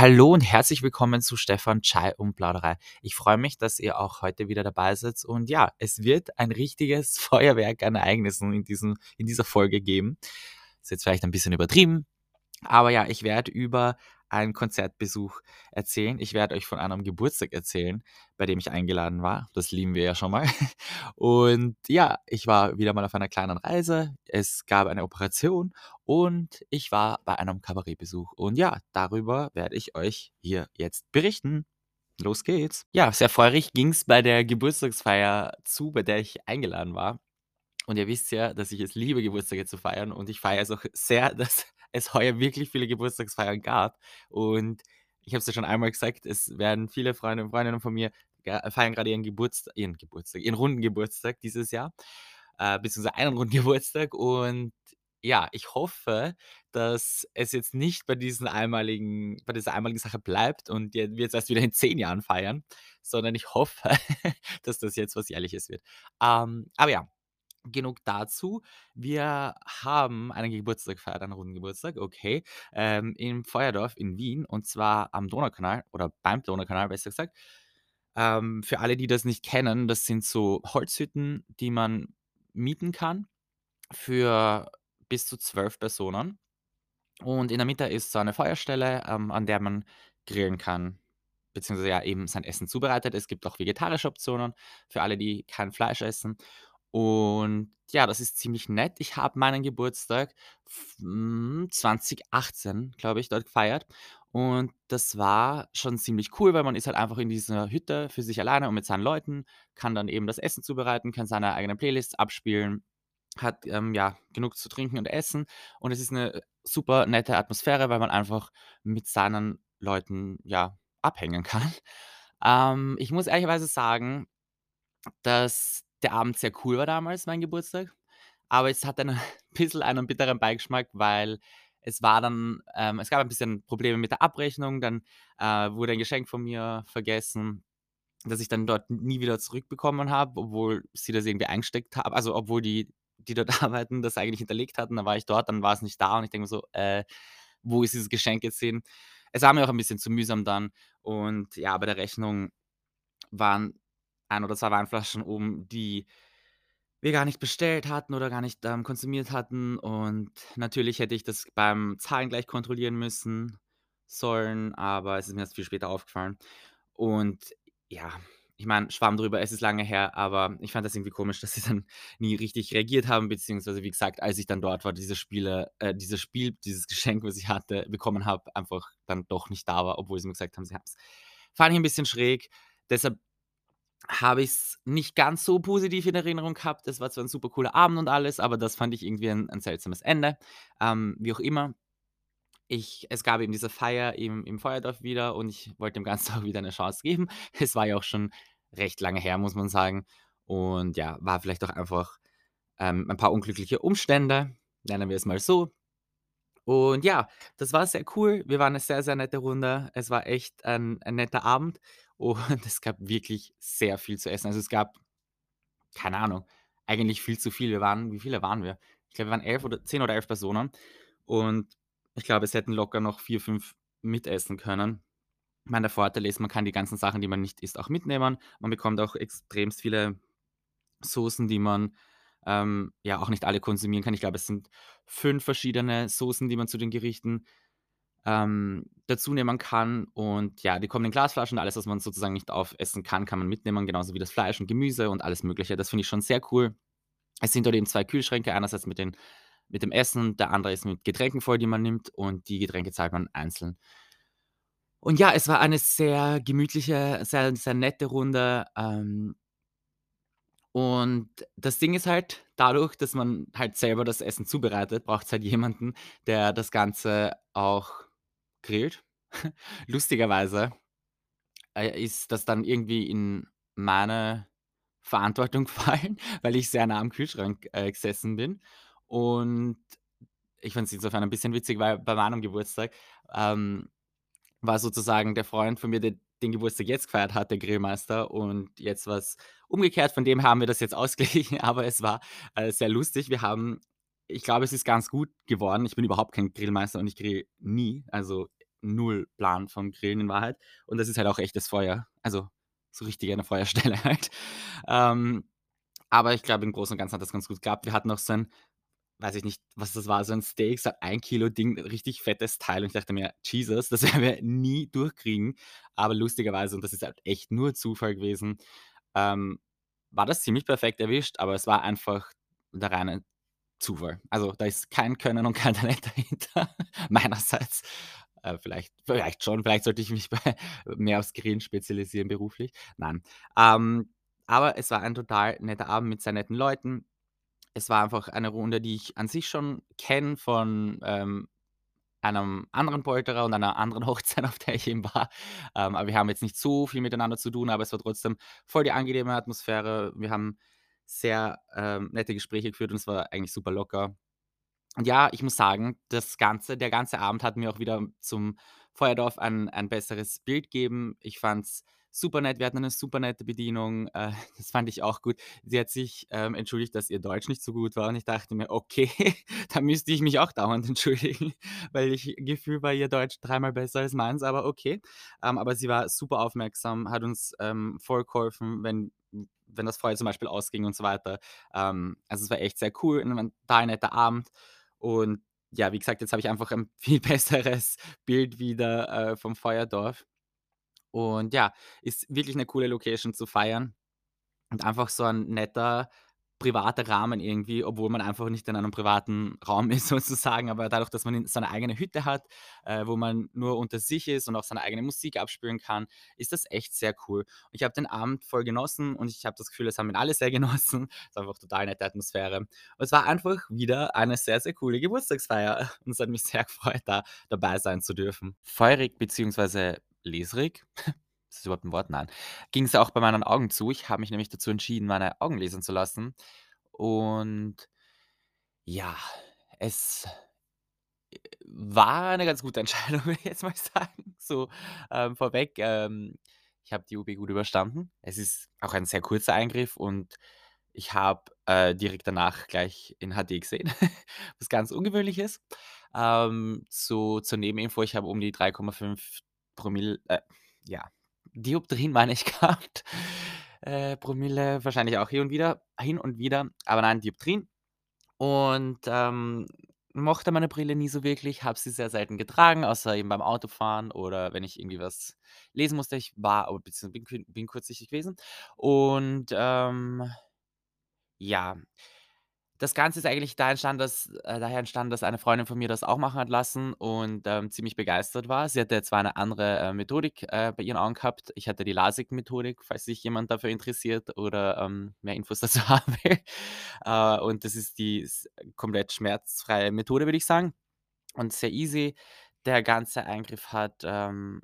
Hallo und herzlich willkommen zu Stefan Chai und Plauderei. Ich freue mich, dass ihr auch heute wieder dabei seid. Und ja, es wird ein richtiges Feuerwerk an Ereignissen in, diesem, in dieser Folge geben. Ist jetzt vielleicht ein bisschen übertrieben, aber ja, ich werde über einen Konzertbesuch erzählen. Ich werde euch von einem Geburtstag erzählen, bei dem ich eingeladen war. Das lieben wir ja schon mal. Und ja, ich war wieder mal auf einer kleinen Reise. Es gab eine Operation und ich war bei einem Kabarettbesuch. Und ja, darüber werde ich euch hier jetzt berichten. Los geht's. Ja, sehr feurig ging es bei der Geburtstagsfeier zu, bei der ich eingeladen war. Und ihr wisst ja, dass ich es liebe, Geburtstage zu feiern. Und ich feiere es auch sehr, dass es heuer wirklich viele Geburtstagsfeiern gab. Und ich habe es ja schon einmal gesagt, es werden viele Freunde und Freundinnen von mir feiern gerade ihren Geburtstag, ihren Geburtstag, ihren runden Geburtstag dieses Jahr, äh, beziehungsweise einen runden Geburtstag. Und ja, ich hoffe, dass es jetzt nicht bei diesen einmaligen, bei dieser einmaligen Sache bleibt und wir jetzt erst wieder in zehn Jahren feiern, sondern ich hoffe, dass das jetzt was Jährliches wird. Ähm, aber ja, genug dazu. Wir haben einen Geburtstag gefeiert, einen runden Geburtstag, okay, ähm, im Feuerdorf in Wien und zwar am Donaukanal oder beim Donaukanal, besser gesagt. Ähm, für alle, die das nicht kennen, das sind so Holzhütten, die man mieten kann für bis zu zwölf Personen. Und in der Mitte ist so eine Feuerstelle, ähm, an der man grillen kann, beziehungsweise ja eben sein Essen zubereitet. Es gibt auch vegetarische Optionen für alle, die kein Fleisch essen. Und ja, das ist ziemlich nett. Ich habe meinen Geburtstag 2018, hm, glaube ich, dort gefeiert. Und das war schon ziemlich cool, weil man ist halt einfach in dieser Hütte für sich alleine und mit seinen Leuten, kann dann eben das Essen zubereiten, kann seine eigenen Playlists abspielen, hat ähm, ja genug zu trinken und essen. Und es ist eine super nette Atmosphäre, weil man einfach mit seinen Leuten ja abhängen kann. Ähm, ich muss ehrlicherweise sagen, dass der Abend sehr cool war damals, mein Geburtstag. Aber es hat ein bisschen einen bitteren Beigeschmack, weil es war dann, ähm, es gab ein bisschen Probleme mit der Abrechnung. Dann äh, wurde ein Geschenk von mir vergessen, das ich dann dort nie wieder zurückbekommen habe, obwohl sie das irgendwie eingesteckt haben. Also, obwohl die, die dort arbeiten, das eigentlich hinterlegt hatten. Dann war ich dort, dann war es nicht da und ich denke mir so, äh, wo ist dieses Geschenk jetzt hin? Es war mir auch ein bisschen zu mühsam dann. Und ja, bei der Rechnung waren ein oder zwei Weinflaschen oben, die wir gar nicht bestellt hatten oder gar nicht, ähm, konsumiert hatten. Und natürlich hätte ich das beim Zahlen gleich kontrollieren müssen sollen, aber es ist mir erst viel später aufgefallen. Und ja, ich meine, Schwamm drüber, es ist lange her, aber ich fand das irgendwie komisch, dass sie dann nie richtig reagiert haben, beziehungsweise wie gesagt, als ich dann dort war, diese Spiele, äh, dieses Spiel, dieses Geschenk, was ich hatte, bekommen habe, einfach dann doch nicht da war, obwohl sie mir gesagt haben, sie haben es. Fand ich ein bisschen schräg. Deshalb habe ich es nicht ganz so positiv in Erinnerung gehabt. Es war zwar ein super cooler Abend und alles, aber das fand ich irgendwie ein 'n seltsames Ende. Ähm, wie auch immer, ich es gab eben diese Feier im im Feuerdorf wieder und ich wollte dem Ganzen auch wieder eine Chance geben. Es war ja auch schon recht lange her, muss man sagen. Und ja, war vielleicht auch einfach, ähm, ein paar unglückliche Umstände, nennen wir es mal so. Und ja, das war sehr cool. Wir waren eine sehr, sehr nette Runde. Es war echt ein ein netter Abend und es gab wirklich sehr viel zu essen. Also, es gab, keine Ahnung, eigentlich viel zu viel. Wir waren wie viele waren wir? Ich glaube, wir waren 11 oder 10 oder 11 Personen und ich glaube, es hätten locker noch 4, 5 mitessen können. Ich meine, der Vorteil ist, man kann die ganzen Sachen, die man nicht isst, auch mitnehmen. Man bekommt auch extremst viele Soßen, die man ähm, ja auch nicht alle konsumieren kann. Ich glaube, es sind fünf verschiedene Soßen, die man zu den Gerichten ähm, dazu nehmen kann. Und ja, die kommen in Glasflaschen. Alles, was man sozusagen nicht aufessen kann, kann man mitnehmen, genauso wie das Fleisch und Gemüse und alles Mögliche. Das finde ich schon sehr cool. Es sind dort eben zwei Kühlschränke, einerseits mit, den, mit dem Essen, der andere ist mit Getränken voll, die man nimmt und die Getränke zahlt man einzeln. Und ja, es war eine sehr gemütliche, sehr, sehr nette Runde. Ähm, und das Ding ist halt, dadurch, dass man halt selber das Essen zubereitet, braucht es halt jemanden, der das Ganze auch grillt. Lustigerweise, äh, ist das dann irgendwie in meine Verantwortung gefallen, weil ich sehr nah am Kühlschrank, äh, gesessen bin. Und ich fand es insofern ein bisschen witzig, weil bei meinem Geburtstag, ähm, war sozusagen der Freund von mir, der den Geburtstag jetzt gefeiert hat, der Grillmeister. Und jetzt war's umgekehrt, von dem haben wir das jetzt ausgeglichen, aber es war, äh, sehr lustig. Wir haben ich glaube, es ist ganz gut geworden. Ich bin überhaupt kein Grillmeister und ich grill nie. Also, null Plan von Grillen in Wahrheit. Und das ist halt auch echtes Feuer. Also, so richtig eine Feuerstelle halt. Ähm, aber ich glaube, im Großen und Ganzen hat das ganz gut geklappt. Wir hatten noch so ein weiß ich nicht, was das war, so ein Steak, so ein Kilo Ding, richtig fettes Teil und ich dachte mir: „Jesus, das werden wir nie durchkriegen.“ Aber lustigerweise, und das ist halt echt nur Zufall gewesen, ähm, war das ziemlich perfekt erwischt, aber es war einfach der reine Zufall. Also, da ist kein Können und kein Talent dahinter meinerseits. Äh, vielleicht vielleicht schon, vielleicht sollte ich mich bei mehr aufs Grillen spezialisieren beruflich. Nein. Ähm, aber es war ein total netter Abend mit sehr netten Leuten. Es war einfach eine Runde, die ich an sich schon kenne von, ähm, einem anderen Polterer und einer anderen Hochzeit, auf der ich eben war. Ähm, aber wir haben jetzt nicht so viel miteinander zu tun, aber es war trotzdem voll die angenehme Atmosphäre. Wir haben sehr, ähm, nette Gespräche geführt und es war eigentlich super locker. Und ja, ich muss sagen, das ganze der ganze Abend hat mir auch wieder zum Feuerdorf ein ein besseres Bild gegeben. Ich fand's super nett. Wir hatten eine super nette Bedienung. Äh, das fand ich auch gut. Sie hat sich, ähm, entschuldigt, dass ihr Deutsch nicht so gut war und ich dachte mir: „Okay, da müsste ich mich auch dauernd entschuldigen, weil ich gefühlt war ihr Deutsch dreimal besser als meins, aber okay.“ Ähm, aber sie war super aufmerksam, hat uns, ähm, voll geholfen, wenn wenn das Feuer zum Beispiel ausging und so weiter. Ähm, also, es war echt sehr cool, 'n total netter Abend. Und ja, wie gesagt, jetzt habe ich einfach ein viel besseres Bild wieder, äh, vom Feuerdorf. Und ja, ist wirklich 'ne coole Location zu feiern und einfach so 'n netter privater Rahmen irgendwie, obwohl man einfach nicht in einem privaten Raum ist sozusagen, aber dadurch, dass man in seine eigene Hütte hat, äh, wo man nur unter sich ist und auch seine eigene Musik abspielen kann, ist das echt sehr cool. Und ich habe den Abend voll genossen und ich habe das Gefühl, das haben ihn alle sehr genossen. Es war einfach total nette Atmosphäre. Und es war einfach wieder eine sehr, sehr coole Geburtstagsfeier und es hat mich sehr gefreut, da dabei sein zu dürfen. Feurig beziehungsweise lesrig, ist das überhaupt 'n Wort? Nein. Ging's auch bei meinen Augen zu. Ich habe mich nämlich dazu entschieden, meine Augen lasern zu lassen. Und ja, es war eine ganz gute Entscheidung, würde ich jetzt mal sagen. So, ähm, vorweg, ähm, ich habe die OP gut überstanden. Es ist auch ein sehr kurzer Eingriff und ich habe, äh, direkt danach gleich in HD gesehen, was ganz ungewöhnlich ist. Ähm, so zur Nebeninfo, ich habe um die 3,5 Promille äh, ja, Dioptrien meine ich gehabt. Äh, Promille wahrscheinlich auch hier und wieder hin und wieder, aber nein, Dioptrien. Und, ähm, mochte meine Brille nie so wirklich, habe sie sehr selten getragen, außer eben beim Autofahren oder wenn ich irgendwie was lesen musste. Ich war beziehungsweise bin bin kurzsichtig gewesen. Und, ähm, ja, das Ganze ist eigentlich da entstanden, dass äh, daher entstanden, dass eine Freundin von mir das auch machen hat lassen und, ähm, ziemlich begeistert war. Sie hatte zwar eine andere, äh, Methodik, äh, bei ihren Augen gehabt. Ich hatte die LASIK-Methodik, falls sich jemand dafür interessiert oder, ähm, mehr Infos dazu haben will. Äh, und das ist die komplett schmerzfreie Methode, würde ich sagen und sehr easy. Der ganze Eingriff hat, ähm,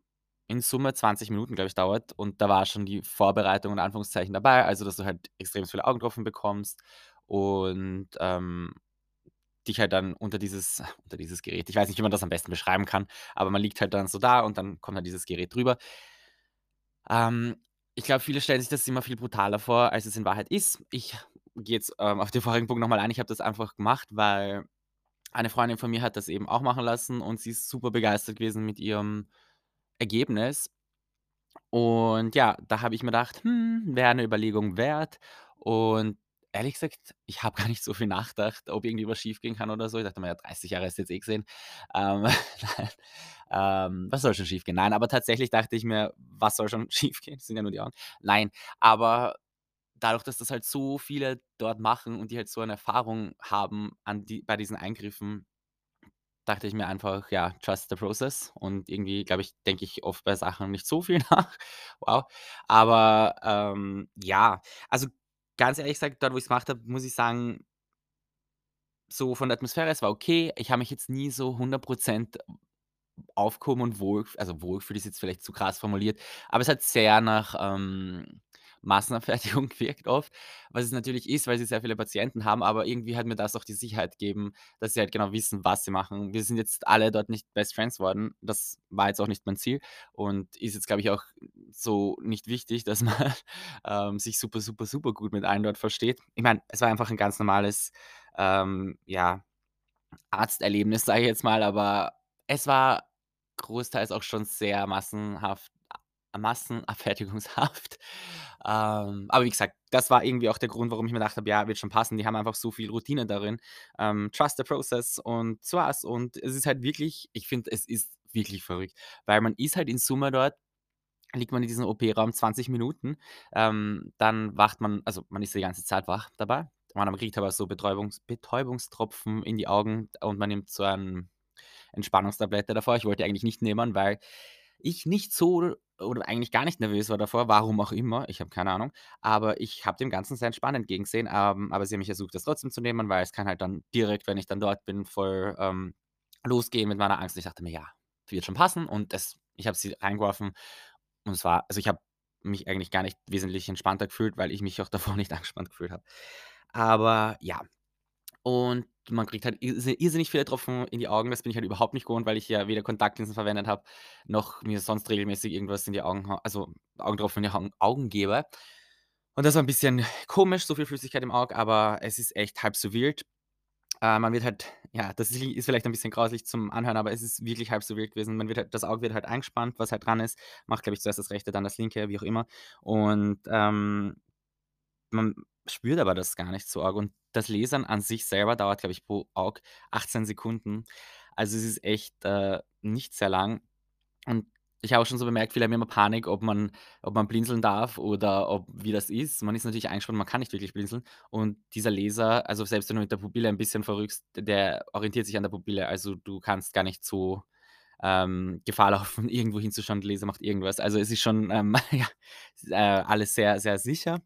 in Summe 20 Minuten, glaube ich, dauert und da war schon die Vorbereitung in Anführungszeichen dabei, also, dass du halt extrem viele Augentropfen bekommst und, ähm, dich halt dann unter dieses unter dieses Gerät ich weiß nicht, wie man das am besten beschreiben kann, aber man liegt halt dann so da und dann kommt halt dieses Gerät drüber. Ähm, ich glaube, viele stellen sich das immer viel brutaler vor, als es in Wahrheit ist. Ich gehe jetzt, ähm, auf den vorigen Punkt noch mal ein. Ich habe das einfach gemacht, weil eine Freundin von mir hat das eben auch machen lassen und sie ist super begeistert gewesen mit ihrem Ergebnis. Und ja, da habe ich mir gedacht: „Hm, wäre eine Überlegung wert.“ Und ehrlich gesagt, ich habe gar nicht so viel nachgedacht, ob irgendwie was schiefgehen kann oder so. Ich dachte mir: „Ja, 30 Jahre du jetzt eh gesehen.“ Ähm, ähm, was soll schon schiefgehen? Nein, aber tatsächlich dachte ich mir: „Was soll schon schiefgehen? Das sind ja nur die Augen.“ Nein, aber dadurch, dass das halt so viele dort machen und die halt so eine Erfahrung haben an die bei diesen Eingriffen dachte ich mir einfach: „Ja, trust the process.“ Und irgendwie, glaube ich, denke ich oft bei Sachen nicht so viel nach. Wow. Aber, ähm, ja, also, ganz ehrlich gesagt, dort, wo ich's gemacht habe, muss ich sagen so von der Atmosphäre, es war okay. Ich habe mich jetzt nie so 100 % aufgehoben und wohl also, wohlgefühlt ist jetzt vielleicht zu krass formuliert, aber es hat sehr nach, ähm, Massenabfertigung gewirkt oft, was es natürlich ist, weil sie sehr viele Patienten haben, aber irgendwie hat mir das auch die Sicherheit gegeben, dass sie halt genau wissen, was sie machen. Wir sind jetzt alle dort nicht Best Friends geworden. Das war jetzt auch nicht mein Ziel und ist jetzt, glaube ich, auch so nicht wichtig, dass man, ähm, sich super, super, super gut mit allen dort versteht. Ich meine, es war einfach 'n ganz normales, ähm, ja, Arzterlebnis, sage ich jetzt mal, aber es war großteils auch schon sehr massenhaft massenabfertigungshaft. Ähm, aber wie gesagt, das war irgendwie auch der Grund, warum ich mir gedacht habe: „Ja, wird schon passen.“ Die haben einfach so viel Routine darin. Ähm, trust the process und das war's. Und es ist halt wirklich ich finde, es ist wirklich verrückt, weil man ist halt in Summe dort liegt man in diesem OP-Raum 20 Minuten, ähm, dann wacht man also, man ist die ganze Zeit wach dabei. Man kriegt aber so Betäubungs Betäubungstropfen in die Augen und man nimmt so ein Entspannungstablette davor. Ich wollte eigentlich nicht nehmen, weil ich nicht so oder eigentlich gar nicht nervös war davor, warum auch immer, ich habe keine Ahnung. Aber ich habe dem Ganzen sehr entspannt entgegengesehen, ähm, aber sie haben mich ersucht, das trotzdem zu nehmen, weil es kann halt dann direkt, wenn ich dann dort bin, voll, ähm, losgehen mit meiner Angst. Ich dachte mir: „Ja, wird schon passen“ und das ich habe sie reingeworfen und es war also, ich habe mich eigentlich gar nicht wesentlich entspannter gefühlt, weil ich mich auch davor nicht angespannt gefühlt habe. Aber ja, und man kriegt halt irrsi irrsinnig viele Tropfen in die Augen. Das bin ich halt überhaupt nicht gewohnt, weil ich ja weder Kontaktlinsen verwendet habe, noch mir sonst regelmäßig irgendwas in die Augen also, Augentropfen in die Augen gebe. Und das war 'n bisschen komisch, so viel Flüssigkeit im Auge, aber es ist echt halb so wild. Äh, man wird halt ja, das ist ist vielleicht ein bisschen grauslich zum Anhören, aber es ist wirklich halb so wild gewesen. Man wird halt das Auge wird halt eingespannt, was halt dran ist, macht, glaube ich, zuerst das rechte, dann das linke, wie auch immer. Und, ähm, man spürt aber das gar nicht so arg und das Lasern an sich selber dauert, glaube ich, pro Auge 18 Sekunden. Also, es ist echt, äh, nicht sehr lang. Und ich habe auch schon so bemerkt, viele haben immer Panik, ob man ob man blinzeln darf oder ob wie das ist. Man ist natürlich eingespannt, man kann nicht wirklich blinzeln. Und dieser Laser also, selbst wenn du mit der Pupille ein bisschen verrückst, der orientiert sich an der Pupille. Also, du kannst gar nicht so, ähm, Gefahr laufen, irgendwo hinzuschauen, der Laser macht irgendwas. Also, es ist schon, ähm, ja, äh, alles sehr, sehr sicher.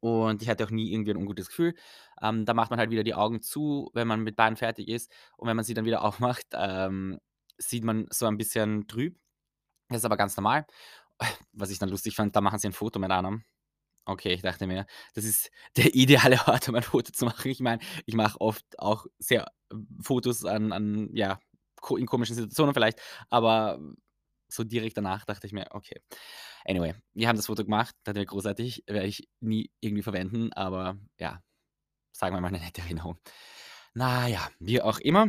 Und ich hatte auch nie irgendwie 'n ungutes Gefühl. Ähm, dann macht man halt wieder die Augen zu, wenn man mit beiden fertig ist. Und wenn man sie dann wieder aufmacht, ähm, sieht man so ein bisschen trüb. Das ist aber ganz normal. Was ich dann lustig fand, da machen sie 'n Foto mit einem. Okay, ich dachte mir, das ist der ideale Ort, um ein Foto zu machen. Ich meine, ich mache oft auch sehr Fotos an an ja, in komischen Situationen vielleicht, aber so direkt danach dachte ich mir: „Okay.“ Anyway, wir haben das Foto gemacht, das wäre großartig, werde ich nie irgendwie verwenden, aber ja, sagen wir mal 'ne nette Erinnerung. Na ja, wie auch immer.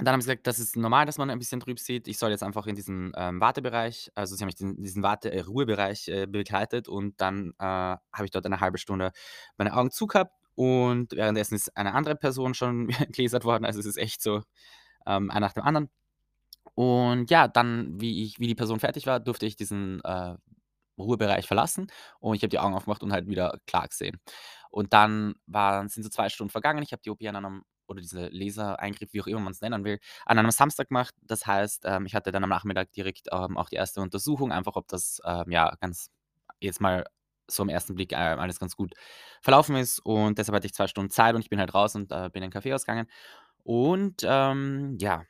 Dann haben sie gesagt, das ist normal, dass man ein bisschen trüb sieht. Ich soll jetzt einfach in diesen, ähm, Wartebereich also, sie haben mich in diesen Warte äh, Ruhebereich, äh, begleitet und dann, äh, habe ich dort eine 1/2 Stunde meine Augen zu gehabt und währenddessen ist eine andere Person schon gelasert worden. Also, es ist echt so, ähm, einer nach dem anderen. Und ja, dann, wie ich wie die Person fertig war, durfte ich diesen, äh, Ruhebereich verlassen und ich habe die Augen aufgemacht und halt wieder klar gesehen. Und dann waren sind so 2 Stunden vergangen. Ich habe die OP an einem oder diese Lasereingriff, wie auch immer man's nennen will, an einem Samstag gemacht. Das heißt, ähm, ich hatte dann am Nachmittag direkt, ähm, auch die 1. Untersuchung, einfach ob das, ähm, ja, ganz jetzt mal so am 1. Blick, äh, alles ganz gut verlaufen ist. Und deshalb hatte ich 2 Stunden Zeit und ich bin halt raus und, äh, bin in 'n Kaffeehaus gegangen. Und, ähm, ja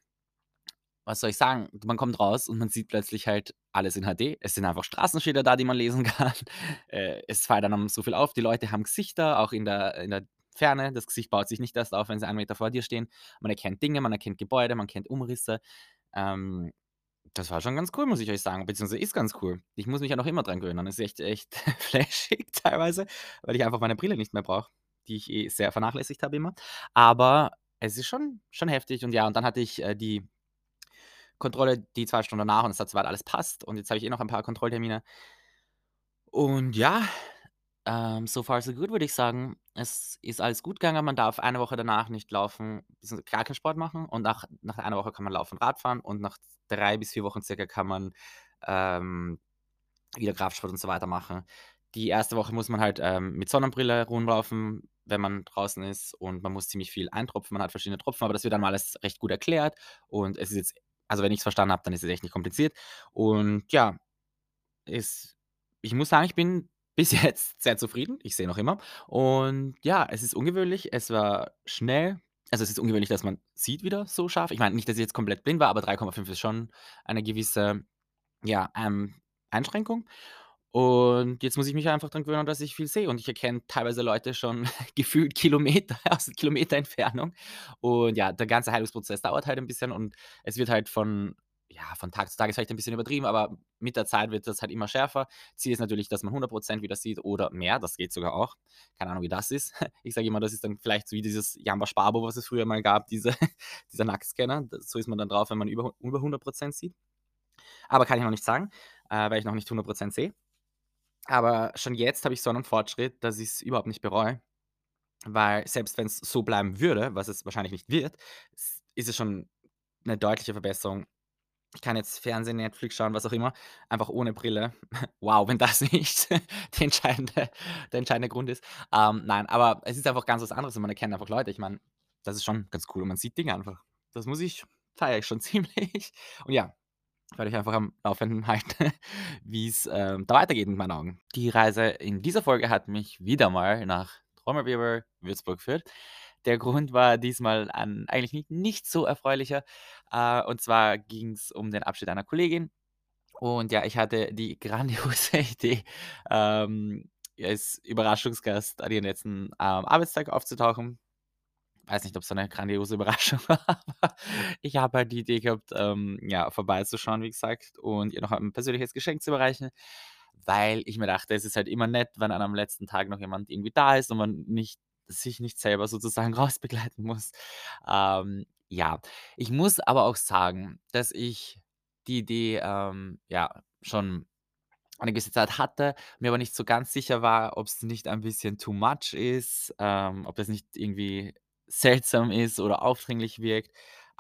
was soll ich sagen? Man kommt raus und man sieht plötzlich halt alles in HD. Es sind einfach Straßenschilder da, die man lesen kann. Äh, es fällt einem so viel auf. Die Leute haben Gesichter, auch in der in der Ferne. Das Gesicht baut sich nicht erst auf, wenn sie 1 Meter vor dir stehen. Man erkennt Dinge, man erkennt Gebäude, man kennt Umrisse. Ähm, das war schon ganz cool, muss ich euch sagen, beziehungsweise ist ganz cool. Ich muss mich ja noch immer dran gewöhnen. Das ist echt echt flashig teilweise, weil ich einfach meine Brille nicht mehr brauche, die ich eh sehr vernachlässigt habe immer. Aber es ist schon schon heftig und ja, und dann hatte ich, äh, die Kontrolle die 2 Stunden danach und es hat soweit alles passt und jetzt habe ich eh noch ein paar Kontrolltermine. Und ja, ähm, so far so good, würde ich sagen. Es ist alles gut gegangen. Man darf eine Woche danach nicht laufen gar keinen Sport machen und nach nach einer Woche kann man laufen, Radfahren und nach 3 bis 4 Wochen circa kann man, ähm, wieder Kraftsport und so weiter machen. Die 1. Woche muss man halt, ähm, mit Sonnenbrille rumlaufen, wenn man draußen ist und man muss ziemlich viel eintropfen. Man hat verschiedene Tropfen, aber das wird einem alles recht gut erklärt und es ist jetzt also, wenn ich's verstanden habe, dann ist es echt nicht kompliziert. Und ja, es ich muss sagen, ich bin bis jetzt sehr zufrieden. Ich sehe noch immer. Und ja, es ist ungewöhnlich. Es war schnell. Also, es ist ungewöhnlich, dass man sieht wieder so scharf. Ich meine nicht, dass ich jetzt komplett blind war, aber 3,5 ist schon eine gewisse, ja, ähm, Einschränkung. Und jetzt muss ich mich einfach dran gewöhnen, dass ich viel sehe und ich erkenne teilweise Leute schon gefühlt Kilometer aus Kilometer Entfernung. Und ja, der ganze Heilungsprozess dauert halt ein bisschen und es wird halt von ja, von Tag zu Tag ist vielleicht ein bisschen übertrieben, aber mit der Zeit wird das halt immer schärfer. Ziel ist natürlich, dass man 100 % wieder sieht oder mehr, das geht sogar auch. Keine Ahnung, wie das ist. Ich sage immer, das ist dann vielleicht so wie dieses Jamba Sparbo, was es früher mal gab, diese dieser Nacktscanner. D so ist man dann drauf, wenn man über über 100 % sieht. Aber kann ich noch nicht sagen, äh, weil ich noch nicht 100 % sehe. Aber schon jetzt habe ich so einen Fortschritt, dass ich's überhaupt nicht bereue, weil selbst wenn's so bleiben würde, was es wahrscheinlich nicht wird, ist es schon 'ne deutliche Verbesserung. Ich kann jetzt Fernsehen, Netflix schauen, was auch immer, einfach ohne Brille. Wow, wenn das nicht die entscheidende der entscheidende Grund ist. Ähm, nein, aber es ist einfach ganz was anderes und man erkennt einfach Leute. Ich meine, das ist schon ganz cool und man sieht Dinge einfach. Das muss ich feiere ich schon ziemlich. Und ja, werde ich einfach am Laufenden halten, wie's, ähm, da weitergeht mit meinen Augen. Die Reise in dieser Folge hat mich wieder mal nach Trommelwirbel, Würzburg geführt. Der Grund war diesmal ein eigentlich ni nicht so erfreulicher. Äh, und zwar ging's um den Abschied einer Kollegin. Und ja, ich hatte die grandiose Idee, ähm, als Überraschungsgast an ihren letzten, ähm, Arbeitstag aufzutauchen. Weiß nicht, ob's so 'ne grandiose Überraschung war, aber ich habe halt die Idee gehabt, ähm, ja, vorbeizuschauen, wie gesagt, und ihr noch ein persönliches Geschenk zu überreichen, weil ich mir dachte, es ist halt immer nett, wenn an einem letzten Tag noch jemand irgendwie da ist und man nicht sich nicht selber sozusagen rausbegleiten muss. Ähm, ja, ich muss aber auch sagen, dass ich die Idee, ähm, ja, schon eine gewisse Zeit hatte, mir aber nicht so ganz sicher war, ob's nicht ein bisschen too much ist, ähm, ob das nicht irgendwie seltsam ist oder aufdringlich wirkt.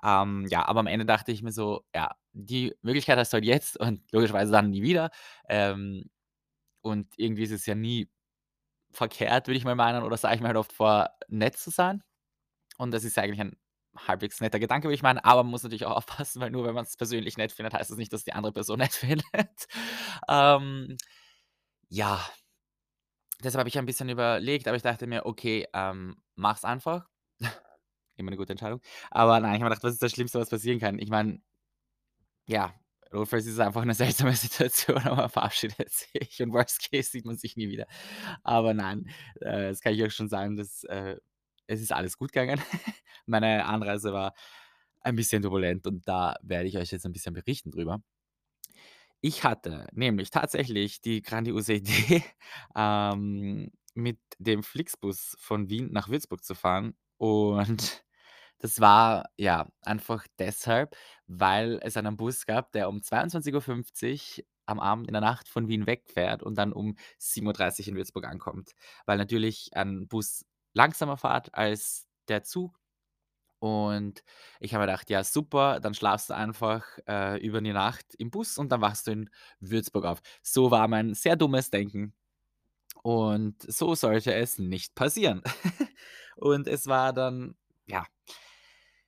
Ähm, ja, aber am Ende dachte ich mir so: „Ja, die Möglichkeit hast du halt jetzt und logischerweise dann nie wieder.“ Ähm, und irgendwie ist es ja nie verkehrt, würde ich mal meinen, oder sage ich mir halt oft vor, nett zu sein. Und das ist eigentlich ein halbwegs netter Gedanke, würde ich meinen, aber man muss natürlich auch aufpassen, weil nur wenn man's persönlich nett findet, heißt das nicht, dass die andere Person nett findet. Ähm, ja. Deshalb habe ich ein bisschen überlegt, aber ich dachte mir: „Okay, ähm, mach's einfach.“ Immer 'ne gute Entscheidung. Aber nein, ich habe mir gedacht: „Was ist das Schlimmste, was passieren kann?“ Ich meine ja, notfalls ist einfach 'ne seltsame Situation, aber man verabschiedet sich und Worst Case sieht man sich nie wieder. Aber nein, äh, das kann ich euch schon sagen, dass, äh es ist alles gut gegangen. Meine Anreise war ein bisschen turbulent und da werde ich euch jetzt ein bisschen berichten drüber. Ich hatte nämlich tatsächlich die grandiose Idee, ähm, mit dem Flixbus von Wien nach Würzburg zu fahren. Und das war, ja, einfach deshalb, weil es einen Bus gab, der um 22:50 am Abend in der Nacht von Wien wegfährt und dann um 7:30 in Würzburg ankommt, weil natürlich ein Bus langsamer fährt als der Zug. Und ich habe mir gedacht: „Ja, super, dann schlafst du einfach, äh, über die Nacht im Bus und dann wachst du in Würzburg auf.“ So war mein sehr dummes Denken. Und so sollte es nicht passieren. Und es war dann ja.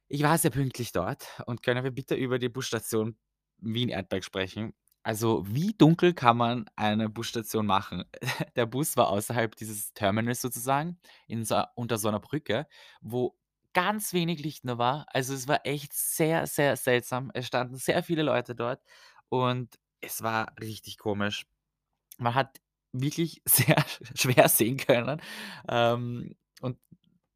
Ich war sehr pünktlich dort und können wir bitte über die Busstation Wien-Erdberg sprechen? Also, wie dunkel kann man eine Busstation machen? Der Bus war außerhalb dieses Terminals sozusagen in so unter so 'ner Brücke, wo ganz wenig Licht nur war. Also, es war echt sehr, sehr seltsam. Es standen sehr viele Leute dort und es war richtig komisch. Man hat wirklich sehr schwer sehen können, ähm, und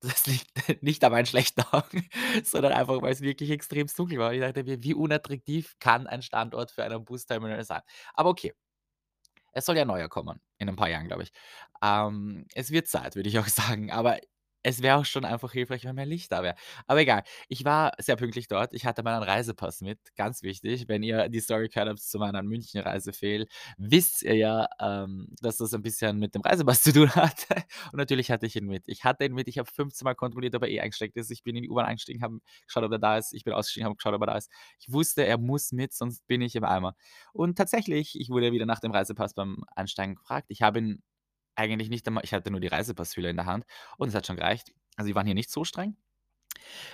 das liegt nicht an meinen schlechten Augen, sondern einfach, weil's wirklich extremst dunkel war. Ich dachte mir: „Wie unattraktiv kann ein Standort für einen Busterminal sein?“ Aber okay. Es soll ja neuer kommen, in 'n paar Jahren, glaube ich. Ähm, es wird Zeit, würde ich auch sagen, aber es wäre auch schon einfach hilfreich, wenn mehr Licht da wäre. Aber egal. Ich war sehr pünktlich dort. Ich hatte meinen Reisepass mit, ganz wichtig. Wenn ihr die Story gehört habt zu meiner München-Reise-Fail, wisst ihr ja, ähm, dass das ein bisschen mit dem Reisepass zu tun hatte. Und natürlich hatte ich ihn mit. Ich hatte ihn mit, ich habe 15 Mal kontrolliert, ob er eh eingesteckt ist. Ich bin in die U-Bahn eingestiegen, habe geschaut, ob er da ist. Ich bin ausgestiegen, habe geschaut, ob er da ist. Ich wusste, er muss mit, sonst bin ich im Eimer. Und tatsächlich, ich wurde wieder nach dem Reisepass beim Einsteigen gefragt. Ich habe ihn eigentlich nicht einmal ich hatte nur die Reisepasshülle in der Hand und es hat schon gereicht. Also, die waren hier nicht so streng.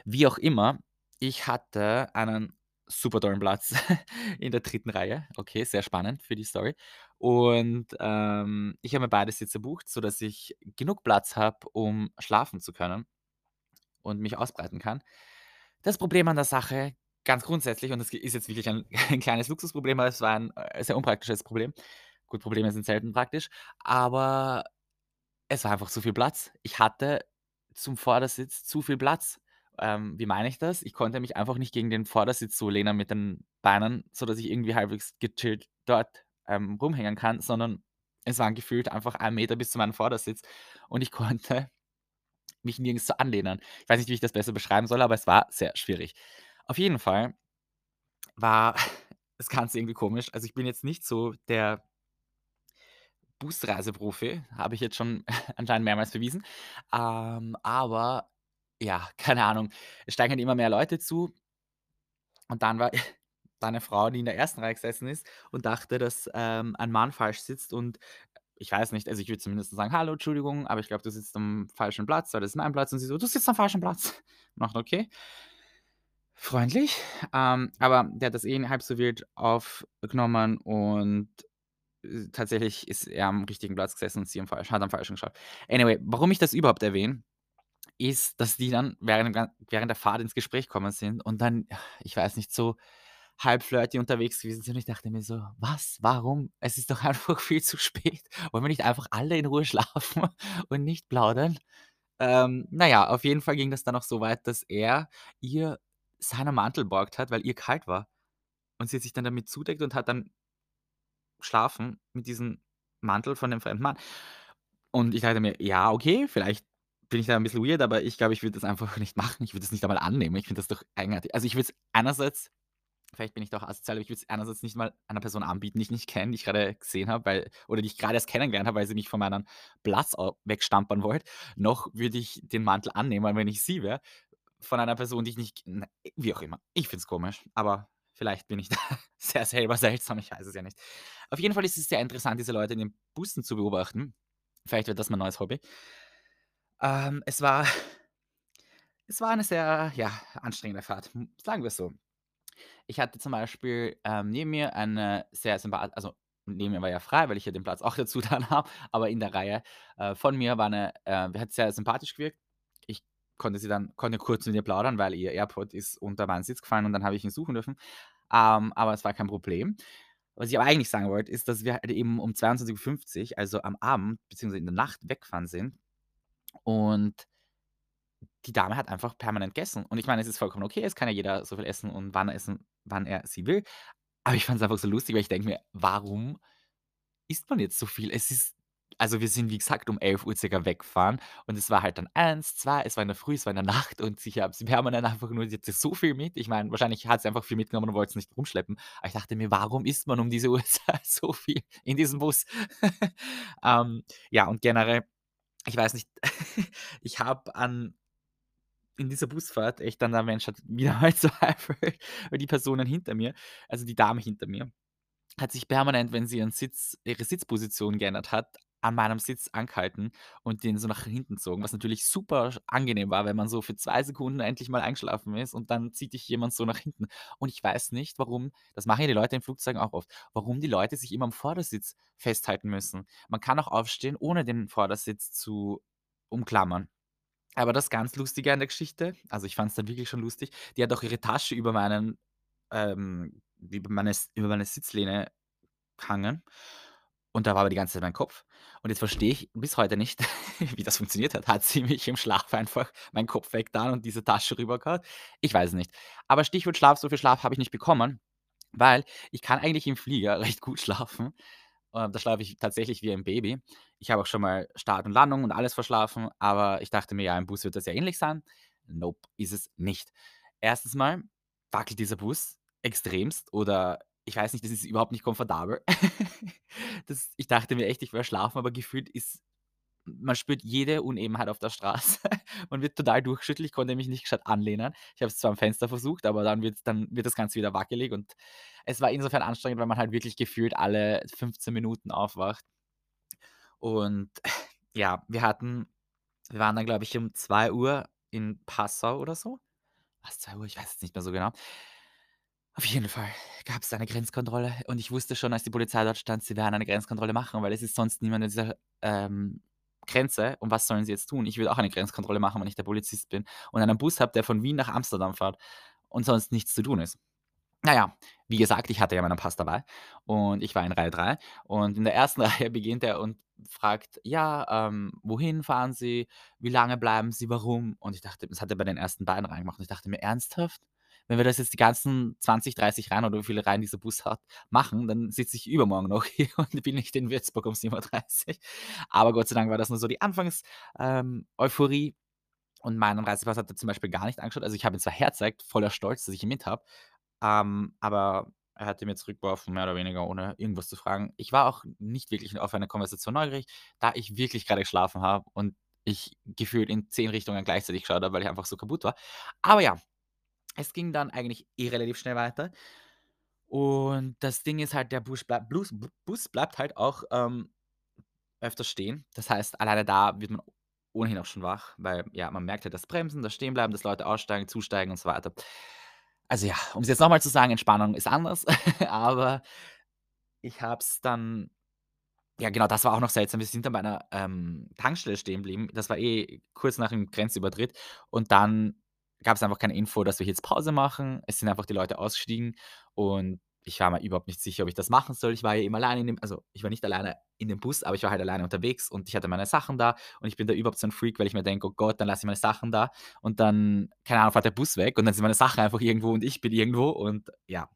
Wie auch immer, ich hatte einen super tollen Platz in der 3. Reihe. Okay, sehr spannend für die Story. Und, ähm, ich habe mir beide Sitze gebucht, sodass ich genug Platz habe, um schlafen zu können und mich ausbreiten kann. Das Problem an der Sache, ganz grundsätzlich, und das ist jetzt wirklich ein ein kleines Luxusproblem, aber es war ein, äh, sehr unpraktisches Problem. Gut, Probleme sind selten praktisch, aber es war einfach zu viel Platz. Ich hatte zum Vordersitz zu viel Platz. Ähm, wie meine ich das? Ich konnte mich einfach nicht gegen den Vordersitz so lehnen mit den Beinen, sodass ich irgendwie halbwegs gechillt dort, ähm, rumhängen kann, sondern es waren gefühlt einfach 1 Meter bis zu meinem Vordersitz und ich konnte mich nirgends so anlehnen. Ich weiß nicht, wie ich das besser beschreiben soll, aber es war sehr schwierig. Auf jeden Fall war das Ganze irgendwie komisch. Also, ich bin jetzt nicht so der Busreiseprofi, habe ich jetzt schon anscheinend mehrmals bewiesen. Ähm, aber ja, keine Ahnung. Es steigen halt immer mehr Leute zu und dann war da 'ne Frau, die in der ersten Reihe gesessen ist und dachte, dass, ähm, ein Mann falsch sitzt und ich weiß nicht, also, ich würde zumindest sagen: „Hallo, Entschuldigung, aber ich glaube, du sitzt am falschen Platz, weil das ist mein Platz.“ Und sie so: „Du sitzt am falschen Platz.“ Ich dachte: „Okay, freundlich.“ Ähm, aber der hat das eh halb so wild aufgenommen und, tatsächlich ist er am richtigen Platz gesessen und sie am falschen hat am falschen geschaut. Anyway, warum ich das überhaupt erwähne, ist, dass die dann während während der Fahrt ins Gespräch gekommen sind und dann, ich weiß nicht, so halb flirty unterwegs gewesen sind und ich dachte mir so: „Was? Warum? Es ist doch einfach viel zu spät. Wollen wir nicht einfach alle in Ruhe schlafen und nicht plaudern?“ Ähm, na ja, auf jeden Fall ging das dann auch so weit, dass er ihr seinen Mantel borgt hat, weil ihr kalt war. Und sie hat sich dann damit zudeckt und hat dann geschlafen mit diesem Mantel von dem fremden Mann. Und ich dachte mir: „Ja, okay, vielleicht bin ich da 'n bisschen weird, aber ich glaube, ich würde das einfach nicht machen. Ich würde das nicht einmal annehmen. Ich finde das doch eigenartig.“ Also, ich würde es einerseits vielleicht bin ich doch asozial, aber ich würde es einerseits nicht mal einer Person anbieten, die ich nicht kenne, die ich grade gesehen habe, weil oder die ich grade erst kennengelernt habe, weil sie mich von meinem Platz wegstampern wollte. Noch würde ich den Mantel annehmen, wenn ich sie wäre, von einer Person, die ich nicht wie auch immer. Ich finde es komisch, aber vielleicht bin ich da sehr selber seltsam, ich weiß es ja nicht. Auf jeden Fall ist es sehr interessant, diese Leute in den Bussen zu beobachten. Vielleicht wird das mein neues Hobby. Ähm, es war es war eine sehr, ja, anstrengende Fahrt, sagen wir's so. Ich hatte zum Beispiel, ähm, neben mir eine sehr sympath also, neben mir war ja frei, weil ich ja den Platz auch dazu dann habe, aber in der Reihe, äh, von mir war 'ne äh, hat sehr sympathisch gewirkt. Ich konnte sie dann konnte kurz mit ihr plaudern, weil ihr AirPod ist unter meinen Sitz gefallen und dann habe ich ihn suchen dürfen. Ähm, aber es war kein Problem. Was ich aber eigentlich sagen wollte, ist, dass wir halt eben um 22:50, also am Abend beziehungsweise in der Nacht weggefahren sind und die Dame hat einfach permanent gegessen. Und ich meine, es ist vollkommen okay, es kann ja jeder so viel essen und wann er essen wann er sie will. Aber ich fand es einfach so lustig, weil ich denke mir: „Warum isst man jetzt so viel?“ Es ist also, wir sind, wie gesagt, um 11:00 circa weggefahren und es war halt dann 1, 2, es war in der Früh, es war in der Nacht und ich habe sie permanent einfach nur: „Sie hat so viel mit.“ Ich meine, wahrscheinlich hat sie einfach viel mitgenommen und wollte es nicht rumschleppen. Aber ich dachte mir: „Warum isst man um diese Uhrzeit so viel in diesem Bus?“ Ähm, ja, und generell, ich weiß nicht, ich habe an in dieser Busfahrt echt an der Menschheit wieder mal zweifelt, weil die Personen hinter mir also die Dame hinter mir, hat sich permanent, wenn sie ihren Sitz ihre Sitzposition geändert hat, an meinem Sitz angehalten und den so nach hinten gezogen, was natürlich super angenehm war, wenn man so für 2 Sekunden endlich mal eingeschlafen ist und dann zieht dich jemand so nach hinten. Und ich weiß nicht, warum das machen ja die Leute in Flugzeugen auch oft, warum die Leute sich immer am Vordersitz festhalten müssen. Man kann auch aufstehen, ohne den Vordersitz zu umklammern. Aber das ganz Lustige an der Geschichte also, ich fand es dann wirklich schon lustig, die hat auch ihre Tasche über meinen ähm, über meine über meine Sitzlehne gehangen und da war aber die ganze Zeit mein Kopf. Und jetzt verstehe ich bis heute nicht, wie das funktioniert hat. Hat sie mich im Schlaf einfach meinen Kopf weggetan und diese Tasche rübergehauen? Ich weiß es nicht. Aber Stichwort Schlaf, so viel Schlaf habe ich nicht bekommen, weil ich kann eigentlich im Flieger recht gut schlafen. Ähm, da schlafe ich tatsächlich wie ein Baby. Ich habe auch schon mal Start und Landung und alles verschlafen, aber ich dachte mir: „Ja, im Bus wird das ja ähnlich sein.“ Nope, ist es nicht. Erstens mal wackelt dieser Bus extremst oder ich weiß nicht, das ist überhaupt nicht komfortabel. Das ich dachte mir echt, ich werde schlafen, aber gefühlt ist man spürt jede Unebenheit auf der Straße. Man wird total durchgeschüttelt. Ich konnte mich nicht gescheit anlehnen. Ich habe es zwar am Fenster versucht, aber dann wird dann wird das Ganze wieder wackelig und es war insofern anstrengend, weil man halt wirklich gefühlt alle 15 Minuten aufwacht. Und ja, wir hatten wir waren dann, glaube ich, um 2:00 in Passau oder so. War's 2:00? Ich weiß es nicht mehr so genau. Auf jeden Fall gab's da 'ne Grenzkontrolle und ich wusste schon, als die Polizei dort stand, sie werden eine Grenzkontrolle machen, weil es ist sonst niemand an dieser, ähm, Grenze und was sollen sie jetzt tun? Ich würde auch eine Grenzkontrolle machen, wenn ich der Polizist bin und einen Bus habe, der von Wien nach Amsterdam fährt und sonst nichts zu tun ist. Na ja, wie gesagt, ich hatte ja meinen Pass dabei und ich war in Reihe 3 und in der ersten Reihe beginnt er und fragt: „Ja, ähm, wohin fahren Sie? Wie lange bleiben Sie? Warum?“ Und ich dachte das hat er bei den ersten beiden Reihen gemacht und ich dachte mir: „Ernsthaft? Wenn wir das jetzt die ganzen 20, 30 Reihen oder wie viele Reihen dieser Bus hat, machen, dann sitze ich übermorgen noch hier und bin nicht in Würzburg um 7:30 Aber Gott sei Dank war das nur so die Anfangs ähm, und meinen Reisepass hat er zum Beispiel gar nicht angeschaut. Also, ich habe ihm zwar hergezeigt, voller Stolz, dass ich ihn mit habe, ähm, aber Er hatte mir zurückgeworfen, mehr oder weniger, ohne irgendwas zu fragen. Ich war auch nicht wirklich auf eine Konversation neugierig, da ich wirklich gerade geschlafen habe und ich gefühlt in 10 Richtungen gleichzeitig geschaut habe, weil ich einfach so kaputt war. Aber ja, es ging dann eigentlich eh relativ schnell weiter. Und das Ding ist halt, der Busch bleib Blus B Bus bleibt halt auch, ähm, öfters stehen. Das heißt, alleine da wird man ohnehin auch schon wach, weil, ja, man merkt halt das Bremsen, das Stehenbleiben, dass Leute aussteigen, zusteigen und so weiter. Also ja, um's jetzt noch mal zu sagen, Entspannung ist anders, aber ich habe es dann ja, genau, das war auch noch seltsam. Wir sind dann bei einer, ähm, Tankstelle stehen geblieben. Das war eh kurz nach dem Grenzübertritt und dann gab's einfach keine Info, dass wir jetzt Pause machen. Es sind einfach die Leute ausgestiegen und ich war mir überhaupt nicht sicher, ob ich das machen soll. Ich war ja eben alleine in dem also, ich war nicht alleine in dem Bus, aber ich war halt alleine unterwegs und ich hatte meine Sachen da und ich bin da überhaupt so 'n Freak, weil ich mir denke: „Oh Gott, dann lasse ich meine Sachen da und dann, keine Ahnung, fährt der Bus weg und dann sind meine Sachen einfach irgendwo und ich bin irgendwo“ und ja.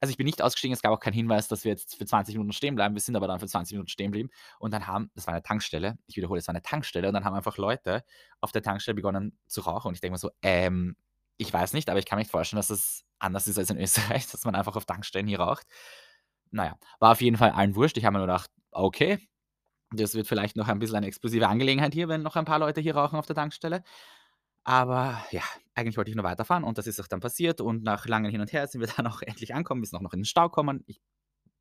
Also, ich bin nicht ausgestiegen, es gab auch keinen Hinweis, dass wir jetzt für 20 Minuten stehen bleiben. Wir sind aber dann für 20 Minuten stehen geblieben und dann haben das war 'ne Tankstelle, ich wiederhole, es war 'ne Tankstelle und dann haben einfach Leute auf der Tankstelle begonnen zu rauchen und ich denke mir so: „Ähm, ich weiß nicht, aber ich kann mir nicht vorstellen, dass es anders ist als in Österreich, dass man einfach auf Tankstellen hier raucht.“ Na ja, war auf jeden Fall allen wurscht. Ich habe mir nur gedacht: „Okay, das wird vielleicht noch ein bisschen eine explosive Angelegenheit hier, wenn noch ein paar Leute hier rauchen auf der Tankstelle.“ Aber ja, eigentlich wollte ich nur weiterfahren und das ist auch dann passiert und nach langem Hin und Her sind wir dann auch endlich angekommen. Wir sind auch noch in den Stau gekommen. Ich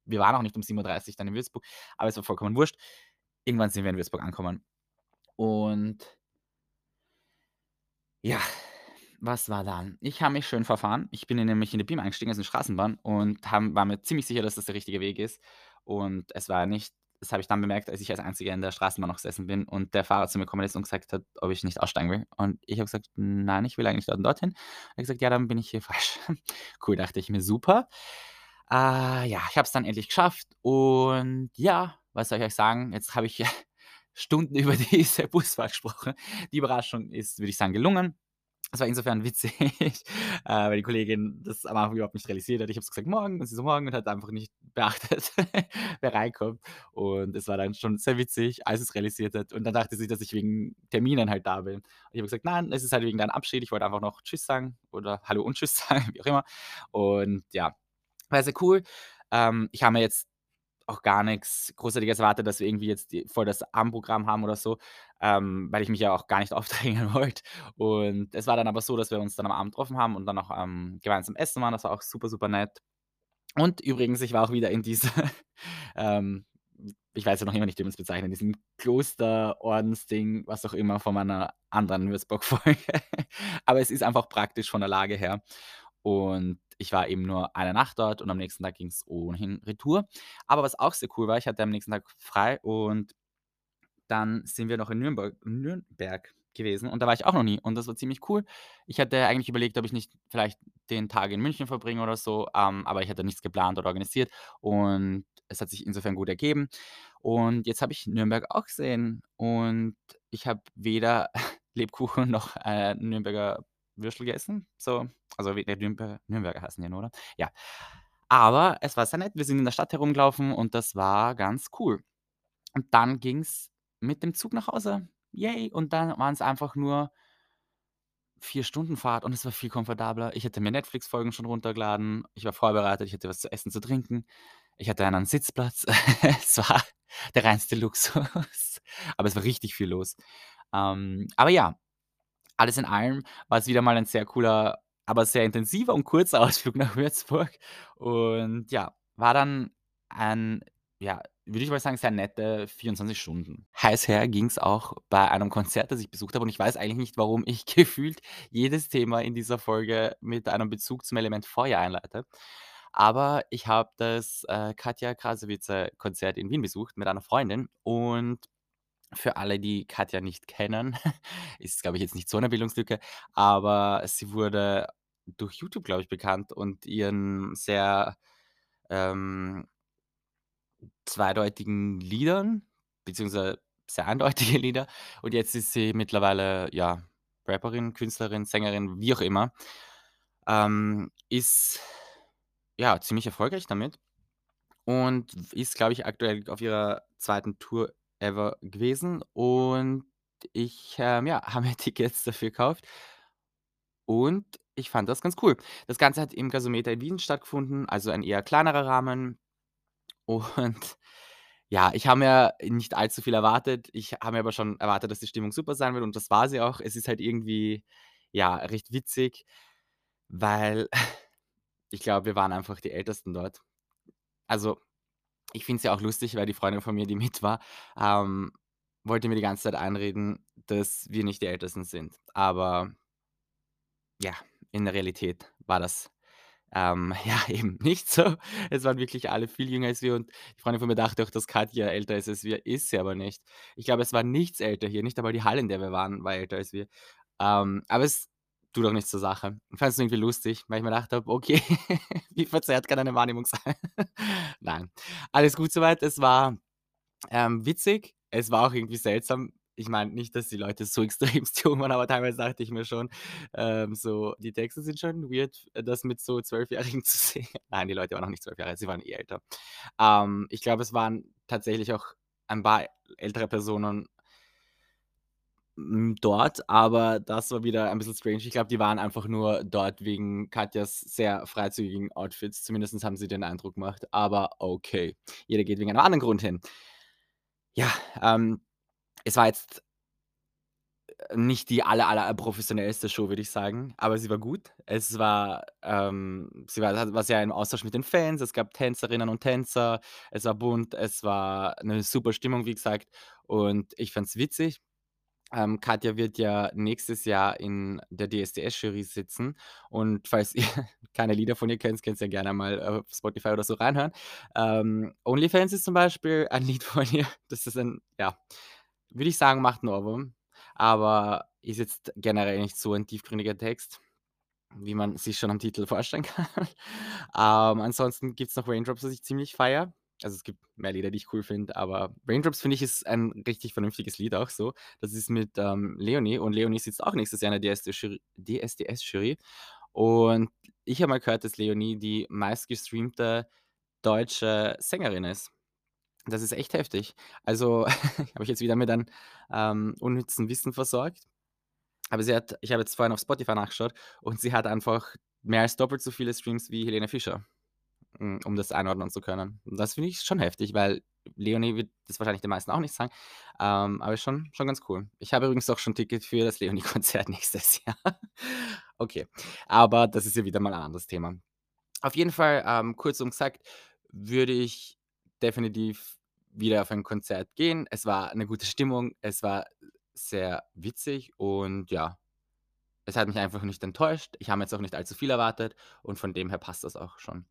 wir waren auch nicht um 7:30 dann in Würzburg, aber es war vollkommen wurscht. Irgendwann sind wir in Würzburg angekommen. Und ja, was war dann? Ich habe mich schön verfahren. Ich bin in nämlich in die BIM eingestiegen, also in die Straßenbahn und haben war mir ziemlich sicher, dass das der richtige Weg ist. Und es war nicht. Das habe ich dann bemerkt, als ich als Einziger in der Straßenbahn noch gesessen bin und der Fahrer zu mir gekommen ist und gesagt hat, ob ich nicht aussteigen will. Und ich habe gesagt: „Nein, ich will eigentlich dort und dorthin.“ Er hat gesagt: „Ja, dann bin ich hier falsch.“ Cool, dachte ich mir, super. Ah, ja, ich habe es dann endlich geschafft und ja, was soll ich euch sagen? Jetzt habe ich Stunden über diese Busfahrt gesprochen. Die Überraschung ist, würde ich sagen, gelungen. Es war insofern witzig, äh, weil die Kollegin das am Anfang überhaupt nicht realisiert hat. Ich habe so gesagt: „Morgen“ und sie so: „Morgen“ und hat einfach nicht beachtet, wer reinkommt. Und es war dann schon sehr witzig, als sie's realisiert hat. Und dann dachte sie, dass ich wegen Terminen halt da bin. Ich habe gesagt: „Nein, es ist halt wegen deinem Abschied. Ich wollte einfach noch tschüss sagen oder hallo und tschüss sagen, wie auch immer.“ Und ja, war sehr cool. Ähm, ich habe mir jetzt auch gar nix Großartiges erwartet, dass wir irgendwie jetzt voll das Abendprogramm haben oder so, ähm, weil ich mich ja auch gar nicht aufdrängen wollte. Und es war dann aber so, dass wir uns dann am Abend getroffen haben und dann noch, ähm, gemeinsam essen waren. Das war auch super, super nett. Und übrigens, ich war auch wieder in dieser, ähm ich weiß ja noch immer nicht, wie man's bezeichnet, diesem Klosterordensding, was auch immer, von meiner anderen Würzburg-Folge. Aber es ist einfach praktisch von der Lage her. Und ich war eben nur eine Nacht dort und am nächsten Tag ging's ohnehin retour. Aber was auch sehr cool war, ich hatte am nächsten Tag frei und dann sind wir noch in Nürnberg Nürnberg gewesen und da war ich auch noch nie und das war ziemlich cool. Ich hatte eigentlich überlegt, ob ich nicht vielleicht den Tag in München verbringe oder so, ähm, aber ich hatte nichts geplant oder organisiert und es hat sich insofern gut ergeben. Und jetzt habe ich Nürnberg auch gesehen und ich habe weder Lebkuchen noch, äh, Nürnberger Würstel gegessen, so. Also, wie der Nürnber Nürnberger heißen die oder? Ja. Aber es war sehr nett. Wir sind in der Stadt herumgelaufen und das war ganz cool. Und dann ging's mit dem Zug nach Hause. Yay. Und dann waren's einfach nur 4 Stunden Fahrt und es war viel komfortabler. Ich hatte mir Netflix-Folgen schon runtergeladen. Ich war vorbereitet, ich hatte was zu essen, zu trinken. Ich hatte einen Sitzplatz. Es war der reinste Luxus, aber es war richtig viel los. Ähm, aber ja, alles in allem war's wieder mal ein sehr cooler, aber sehr intensiver und kurzer Ausflug nach Würzburg. Und ja, war dann ein, ja, würde ich mal sagen, sehr nette 24 Stunden. Heiß her ging's auch bei einem Konzert, das ich besucht habe und ich weiß eigentlich nicht, warum ich gefühlt jedes Thema in dieser Folge mit einem Bezug zum Element Feuer einleite. Aber ich habe das, äh, Katja Krasavice-Konzert in Wien besucht mit einer Freundin und für alle, die Katja nicht kennen, ist, glaube ich, jetzt nicht so 'ne Bildungslücke, aber sie wurde durch YouTube, glaube ich, bekannt und ihren sehr, ähm zweideutigen Liedern, beziehungsweise sehr eindeutige Lieder. Und jetzt ist sie mittlerweile, ja, Rapperin, Künstlerin, Sängerin, wie auch immer. Ähm, ist, ja, ziemlich erfolgreich damit und ist, glaube ich, aktuell auf ihrer 2. Tour ever gewesen. Und ich, ähm, ja, habe mir Tickets dafür gekauft. Und ich fand das ganz cool. Das Ganze hat im Gasometer in Wien stattgefunden, also ein eher kleinerer Rahmen. Und ja, ich habe mir nicht allzu viel erwartet. Ich habe mir aber schon erwartet, dass die Stimmung super sein wird und das war sie auch. Es ist halt irgendwie, ja, recht witzig, weil ich glaube, wir waren einfach die Ältesten dort. Also, ich finde es ja auch lustig, weil die Freundin von mir, die mit war, ähm, wollte mir die ganze Zeit einreden, dass wir nicht die Ältesten sind. Aber ja, in der Realität war das, ähm, ja, eben nicht so. Es waren wirklich alle viel jünger als wir und die Freundin von mir dachte auch, dass Katja älter ist als wir, ist sie aber nicht. Ich glaube, es war nichts älter hier, nicht einmal die Halle, in der wir waren, war älter als wir. Ähm, aber es tut auch nichts zur Sache. Ich fand es irgendwie lustig, weil ich mir gedacht habe: „Okay, wie verzerrt kann eine Wahrnehmung sein?“ Nein, alles gut soweit. Es war, ähm, witzig. Es war auch irgendwie seltsam. Ich meine nicht, dass die Leute so extremst jung waren, aber teilweise dachte ich mir schon, ähm, so, die Texte sind schon weird, äh, das mit so Zwölfjährigen zu sehen. Nein, die Leute waren noch nicht 12 Jahre sie waren eh älter. Ähm, ich glaube, es waren tatsächlich auch ein paar ältere Personen dort, aber das war wieder ein bisschen strange. Ich glaube, die waren einfach nur dort wegen Katjas sehr freizügigen Outfits. Zumindest haben sie den Eindruck gemacht, aber okay. Jeder geht wegen einem anderen Grund hin. Ja, ähm, es war jetzt äh, nicht die aller, aller professionellste Show, würde ich sagen, aber sie war gut. Es war, ähm sie war war sehr im Austausch mit den Fans. Es gab Tänzerinnen und Tänzer. Es war bunt, es war 'ne super Stimmung, wie gesagt, und ich fand's witzig. Ähm, Katja wird ja nächstes Jahr in der DSDS-Jury sitzen und falls ihr keine Lieder von ihr kennt, könnt ihr gerne mal auf Spotify oder so reinhören. Ähm, „Onlyfans“ ist zum Beispiel ein Lied von ihr. Das ist ein ja, würde ich sagen, macht 'n Ohrwurm, aber ist jetzt generell nicht so ein tiefgründiger Text, wie man sich schon am Titel vorstellen kann. Ähm, ansonsten gibt's noch „Raindrops“, was ich ziemlich feiere. Also, es gibt mehr Lieder, die ich cool finde, aber „Raindrops“, finde ich, ist ein richtig vernünftiges Lied auch so. Das ist mit, ähm, Leonie und Leonie sitzt auch nächstes Jahr in der DSDS-Jury und ich habe mal gehört, dass Leonie die meistgestreamte deutsche Sängerin ist. Das ist echt heftig. Also, habe ich jetzt wieder mit einem, ähm, unnützen Wissen versorgt. Aber sie hat ich habe jetzt vorhin auf Spotify nachgeschaut und sie hat einfach mehr als doppelt so viele Streams wie Helene Fischer, um das einordnen zu können. Und das finde ich schon heftig, weil Leonie wird das wahrscheinlich den meisten auch nicht sagen, ähm, aber schon schon ganz cool. Ich habe übrigens auch schon Ticket für das Leonie-Konzert nächstes Jahr. Okay, aber das ist ja wieder mal ein anderes Thema. Auf jeden Fall, ähm, kurzum gesagt, würde ich definitiv wieder auf ein Konzert gehen. Es war 'ne gute Stimmung, es war sehr witzig und ja, es hat mich einfach nicht enttäuscht. Ich habe jetzt auch nicht allzu viel erwartet und von dem her passt das auch schon.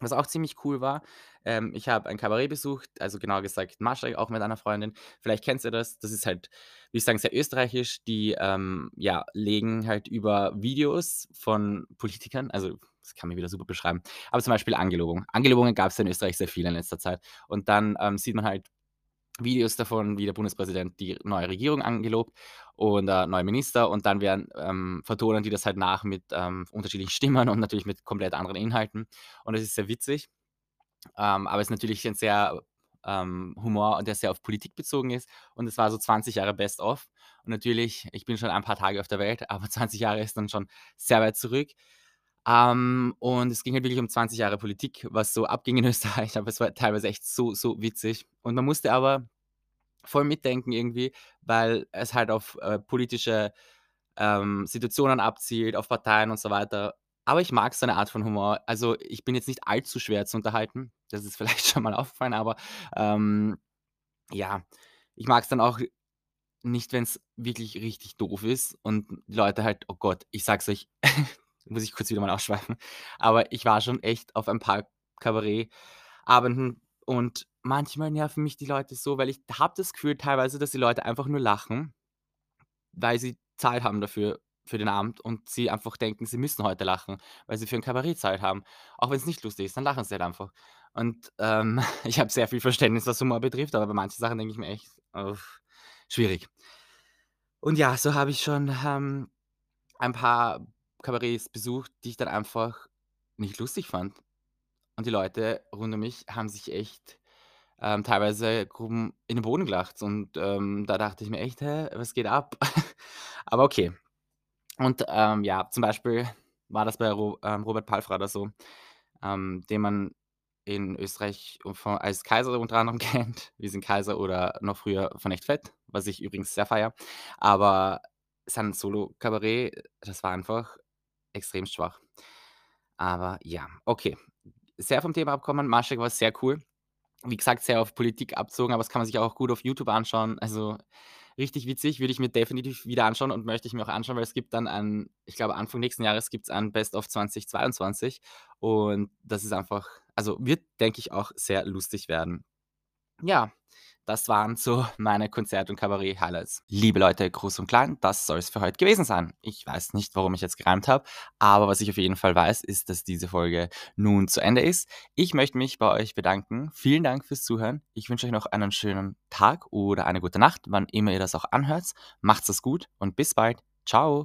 Was auch ziemlich cool war, ähm, ich habe ein Kabarett besucht, also genauer gesagt Marschall, auch mit einer Freundin. Vielleicht kennst du das. Das ist halt, würde ich sagen, sehr österreichisch. Die, ähm, ja, legen halt über Videos von Politikern also, das kann man wieder super beschreiben, aber zum Beispiel Angelobung. Angelobungen gab's ja in Österreich sehr viel in letzter Zeit und dann, ähm, sieht man halt Videos davon, wie der Bundespräsident die neue Regierung angelobt und, äh, neue Minister und dann werden ähm, vertonen die das halt nach mit, ähm, unterschiedlichen Stimmen und natürlich mit komplett anderen Inhalten und das ist sehr witzig. Ähm, aber es ist natürlich ein sehr, ähm, Humor, der sehr auf Politik bezogen ist und es war so 20 Jahre Best of und natürlich, ich bin schon ein paar Tage auf der Welt, aber 20 Jahre ist dann schon sehr weit zurück. Ähm, und es ging halt wirklich um 20 Jahre Politik, was so abging in Österreich, aber es war teilweise echt so, so witzig. Und man musste aber voll mitdenken irgendwie, weil es halt auf, äh, politische, ähm, Situationen abzielt, auf Parteien und so weiter. Aber ich mag so eine Art von Humor. Also, ich bin jetzt nicht allzu schwer zu unterhalten. Das ist vielleicht schon mal aufgefallen, aber, ähm, ja, ich mag's dann auch nicht, wenn's wirklich richtig doof ist und die Leute halt oh Gott, ich sage es euch, muss ich kurz wieder mal ausschweifen, aber ich war schon echt auf ein paar Kabarettabenden und manchmal nerven mich die Leute so, weil ich habe das Gefühl teilweise, dass die Leute einfach nur lachen weil sie Zeit haben dafür, für den Abend und sie einfach denken, sie müssen heute lachen, weil sie für 'n Kabarett Zeit haben. Auch wenn's nicht lustig ist, dann lachen sie halt einfach. Und, ähm, ich habe sehr viel Verständnis, was Humor betrifft, aber bei manchen Sachen denke ich mir echt: „Schwierig.“ Und ja, so habe ich schon, ähm, ein paar Kabaretts besucht, die ich dann einfach nicht lustig fand. Und die Leute rund um mich haben sich echt, ähm, teilweise krumm in den Boden gelacht und, ähm, da dachte ich mir echt: „Hä, was geht ab?“ Aber okay. Und, ähm, ja, zum Beispiel war das bei Ro ähm, Robert Palfrader so, ähm, den man in Österreich als Kaiser unter anderem kennt, Wir sind Kaiser oder noch früher von Echt fett, was ich übrigens sehr feiere. Aber sein Solo-Kabarett, das war einfach extrem schwach. Aber ja, okay. Sehr vom Thema abkommen. Maschek war sehr cool. Wie gesagt, sehr auf Politik abzogen, aber das kann man sich auch gut auf YouTube anschauen. Also, richtig witzig, würde ich mir definitiv wieder anschauen und möchte ich mir auch anschauen, weil es gibt dann ein ich glaube, Anfang nächsten Jahres gibt's ein Best of 2022 und das ist einfach also, wird, denke ich, auch sehr lustig werden. Ja, das waren so meine Konzert und Kabarett-Highlights. Liebe Leute, groß und klein, das soll's für heute gewesen sein. Ich weiß nicht, warum ich jetzt gereimt habe, aber was ich auf jeden Fall weiß, ist, dass diese Folge nun zu Ende ist. Ich möchte mich bei euch bedanken. Vielen Dank fürs Zuhören. Ich wünsche euch noch einen schönen Tag oder eine gute Nacht, wann immer ihr das auch anhört. Macht's es gut und bis bald. Ciao.